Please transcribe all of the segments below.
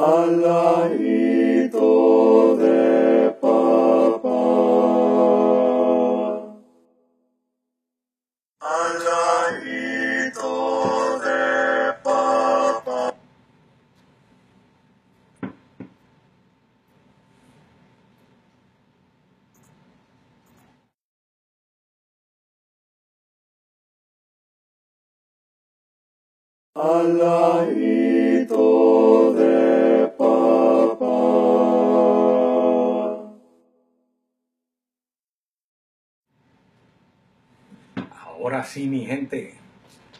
al ladito Ahora sí, mi gente,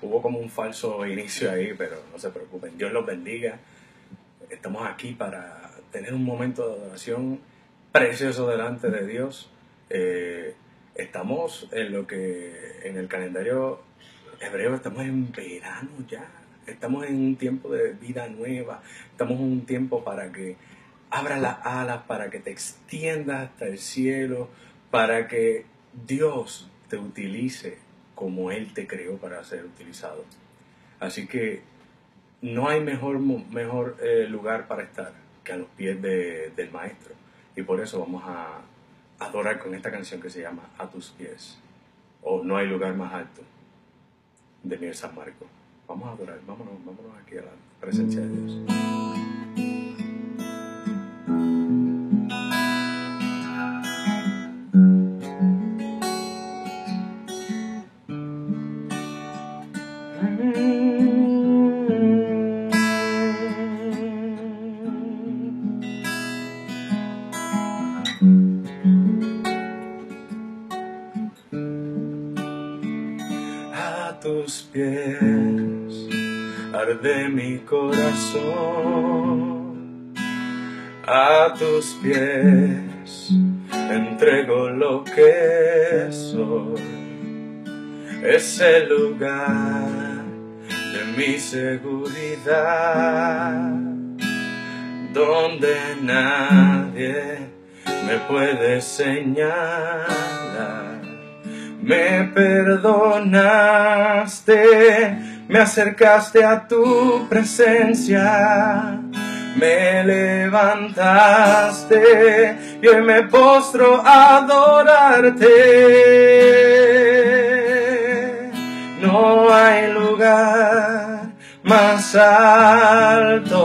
hubo como un falso inicio ahí, pero no se preocupen, Dios los bendiga. Estamos aquí para tener un momento de adoración precioso delante de Dios. Eh, estamos en lo que en el calendario hebreo estamos en verano ya. Estamos en un tiempo de vida nueva. Estamos en un tiempo para que abras las alas, para que te extiendas hasta el cielo, para que Dios te utilice como Él te creó para ser utilizado. Así que no hay mejor, mejor eh, lugar para estar que a los pies de- del Maestro. Y por eso vamos a adorar con esta canción que se llama A tus pies. O No hay lugar más alto de San Marco. Vamos a adorar, vámonos, vámonos aquí a la presencia de Dios. Corazón. A tus pies entrego lo que soy. Es el lugar de mi seguridad, donde nadie me puede señalar. Me perdonaste, me acercaste a tu presencia, me levantaste y hoy me postro a adorarte. No hay lugar más alto,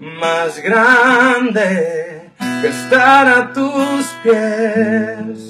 más grande que estar a tus pies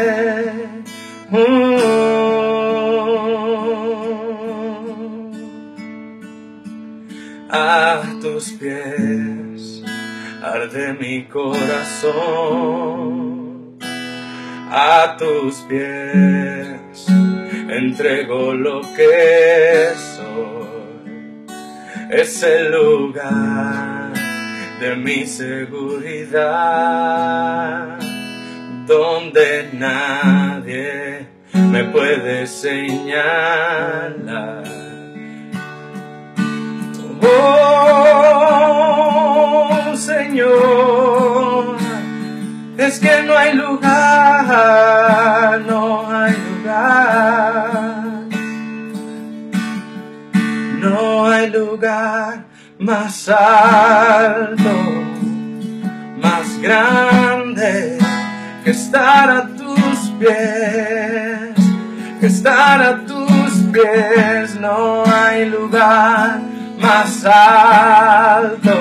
Mi corazón. A tus pies entrego lo que soy. Es el lugar de mi seguridad, donde nadie me puede señalar. Oh Señor, es que no hay lugar, no hay lugar, no hay lugar más alto, más grande que estar a tus pies, que estar a tus pies, no hay lugar más alto,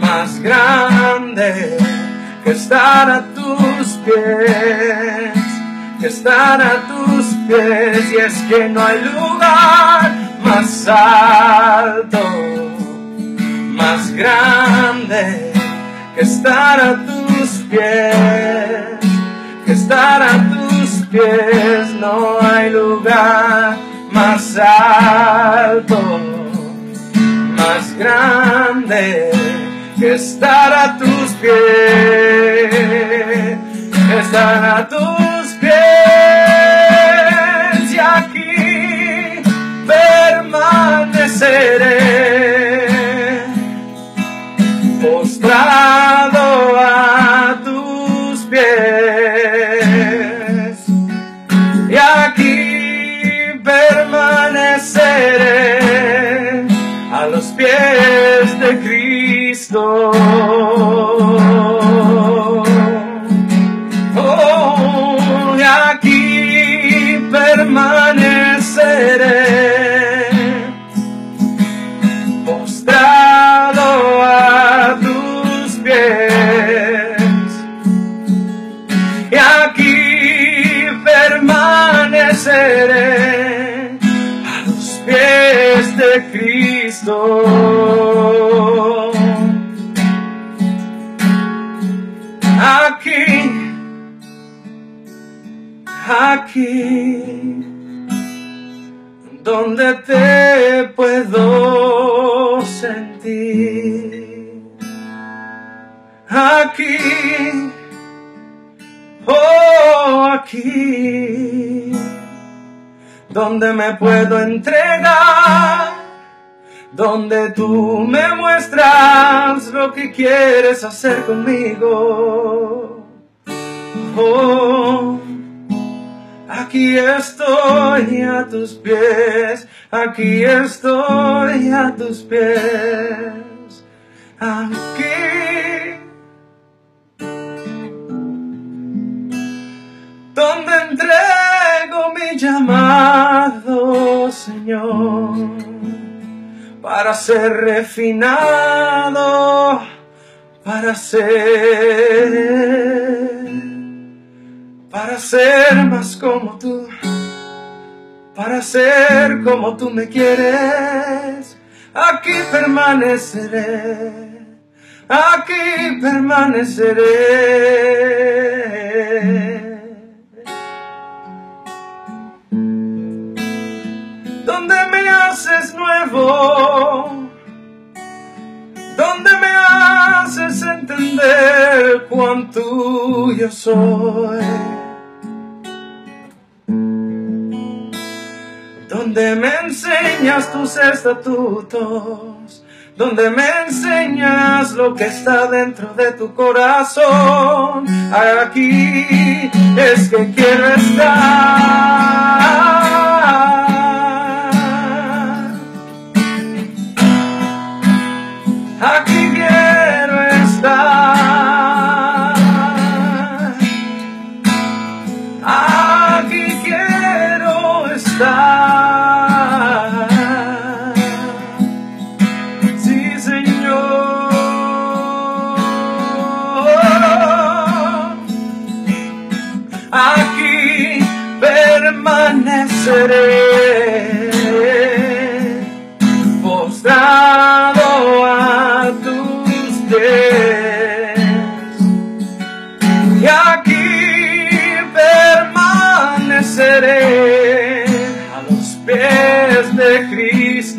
más grande que estar a tus pies, que estar a tus pies, y es que no hay lugar más alto, más grande que estar a tus pies, que estar a tus pies, no hay lugar más alto, más grande que estar a tus pies, estar a tus pies y aquí permaneceré postrado a tus pies y aquí permaneceré a los pies de Cristo. Cristo. Aquí, aquí donde te puedo sentir. Aquí, oh, aquí, donde me puedo entregar, donde tú me muestras lo que quieres hacer conmigo. Oh, Aquí estoy a tus pies, aquí estoy a tus pies, aquí. Donde entrego mi llamado, Señor, para ser refinado, para ser para ser más como tú, para ser como tú me quieres. Aquí permaneceré, aquí permaneceré. Haces nuevo, donde me haces entender cuán tuyo soy. donde me enseñas tus estatutos, donde me enseñas lo que está dentro de tu corazón. Aquí es que quiero estar.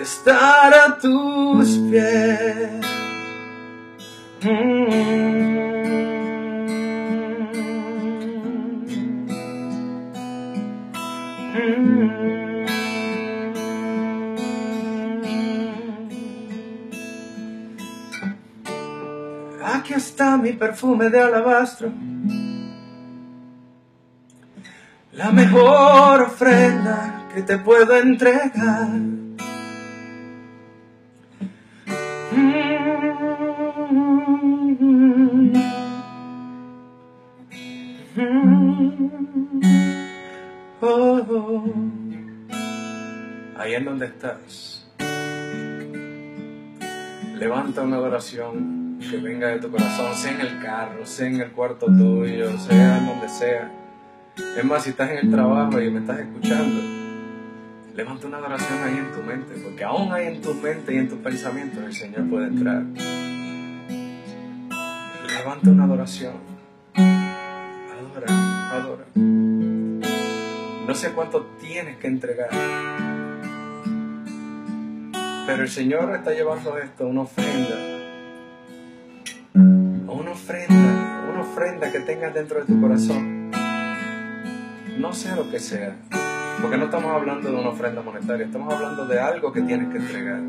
estar a tus pies. Aquí está mi perfume de alabastro, la mejor ofrenda que te puedo entregar. Ahí en donde estás, levanta una oración que venga de tu corazón, sea en el carro, sea en el cuarto tuyo, sea en donde sea. Es más, si estás en el trabajo y me estás escuchando, Levanta una adoración ahí en tu mente, porque aún hay en tu mente y en tus pensamientos el Señor puede entrar. Levanta una adoración. Adora, adora. No sé cuánto tienes que entregar. Pero el Señor está llevando esto, una ofrenda. Una ofrenda, una ofrenda que tengas dentro de tu corazón. No sea lo que sea. Porque no estamos hablando de una ofrenda monetaria, estamos hablando de algo que tienes que entregar.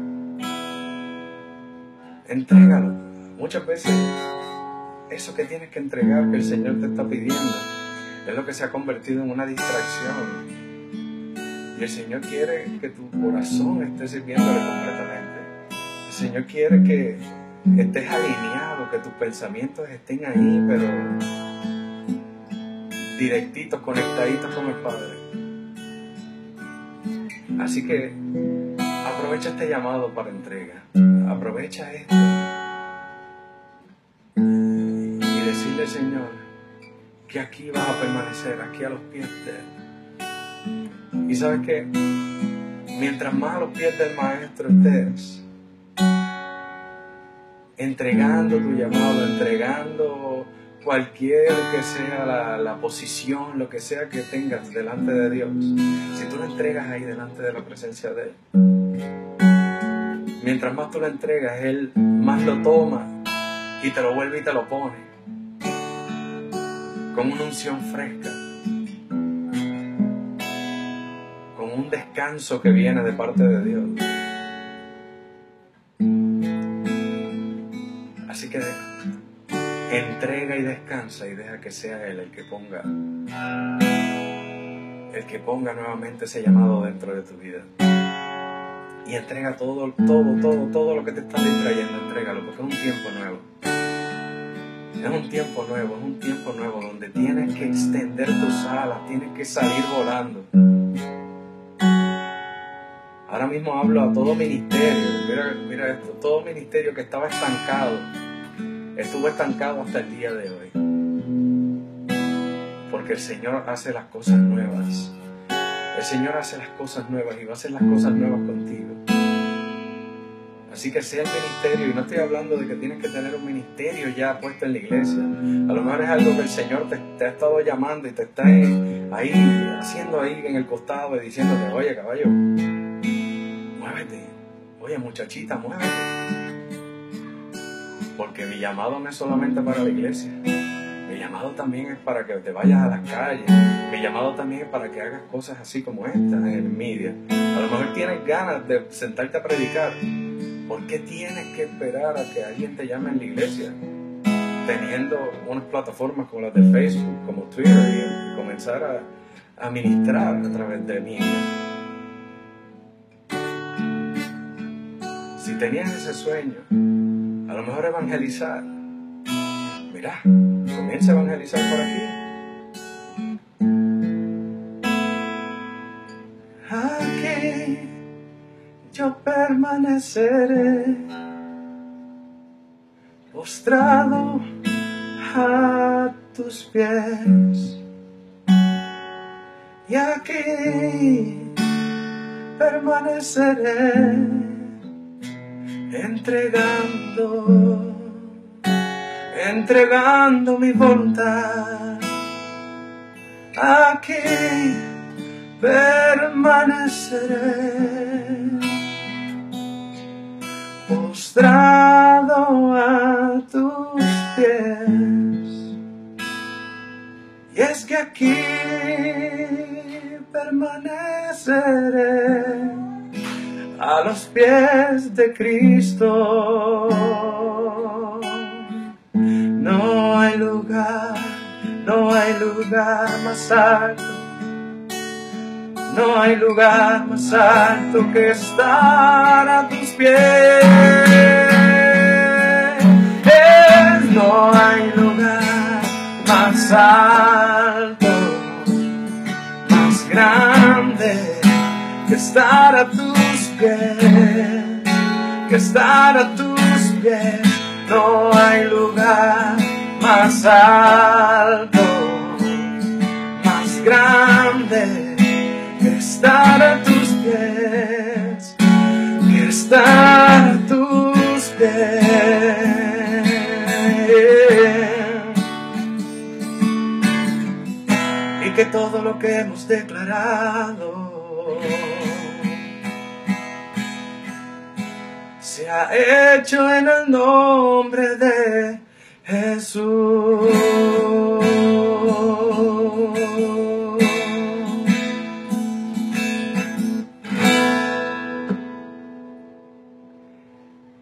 Entrégalo. Muchas veces eso que tienes que entregar, que el Señor te está pidiendo, es lo que se ha convertido en una distracción. El Señor quiere que tu corazón esté sirviéndole completamente. El Señor quiere que estés alineado, que tus pensamientos estén ahí, pero directitos, conectaditos con el Padre. Así que aprovecha este llamado para entrega. Aprovecha esto. Y decirle, Señor, que aquí vas a permanecer, aquí a los pies de Él. Y sabes que mientras más a los pies del Maestro estés, entregando tu llamado, entregando cualquier que sea la, la, posición, lo que sea que tengas delante de Dios, si tú lo entregas ahí delante de la presencia de Él, mientras más tú lo entregas, Él más lo toma y te lo vuelve y te lo pone con una unción fresca, un descanso que viene de parte de Dios. Así que entrega y descansa y deja que sea Él el que ponga, el que ponga nuevamente ese llamado dentro de tu vida. Y entrega todo, todo, todo, todo lo que te está distrayendo, entrégalo, porque es un tiempo nuevo. Es un tiempo nuevo, es un tiempo nuevo donde tienes que extender tus alas, tienes que salir volando. Ahora mismo hablo a todo ministerio, mira, esto, todo ministerio que estaba estancado, estuvo estancado hasta el día de hoy. Porque el Señor hace las cosas nuevas. El Señor hace las cosas nuevas y va a hacer las cosas nuevas contigo. Así que sea el ministerio, y no estoy hablando de que tienes que tener un ministerio ya puesto en la iglesia. A lo mejor es algo que el Señor te, te ha estado llamando y te está ahí, haciendo ahí en el costado y diciéndote, oye caballo, Oye muchachita, muévete. Porque mi llamado no es solamente para la iglesia. Mi llamado también es para que te vayas a las calles. Mi llamado también es para que hagas cosas así como estas en el media. A lo mejor tienes ganas de sentarte a predicar. ¿Por qué tienes que esperar a que alguien te llame en la iglesia? Teniendo unas plataformas como las de Facebook, como Twitter, y comenzar a, a ministrar a través de mí. Tenías ese sueño, a lo mejor evangelizar. Mira, comienza a evangelizar por aquí. Aquí yo permaneceré postrado a tus pies. Y aquí permaneceré entregando, entregando mi voluntad. Aquí permaneceré postrado a tus pies. Y es que aquí permaneceré a los pies de Cristo. No hay lugar, no hay lugar más alto. No hay lugar más alto que estar a tus pies. No hay lugar más alto, más grande que estar a tus que estar a tus pies. No hay lugar más alto, más grande que estar a tus pies. Quiero estar a tus pies. Y que todo lo que hemos declarado se ha hecho en el nombre de Jesús.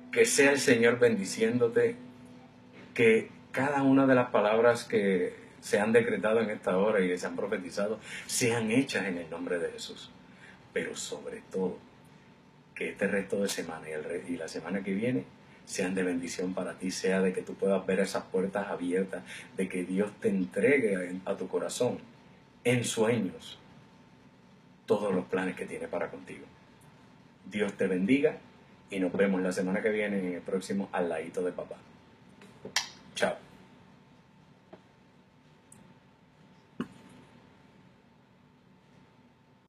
Que sea el Señor bendiciéndote, que cada una de las palabras que se han decretado en esta hora y se han profetizado sean hechas en el nombre de Jesús. Pero sobre todo, que este resto de semana y, la semana que viene sean de bendición para ti, sea de que tú puedas ver esas puertas abiertas, de que Dios te entregue a, a tu corazón en sueños todos los planes que tiene para contigo. Dios te bendiga y nos vemos la semana que viene en el próximo Al ladito de papá. Chao.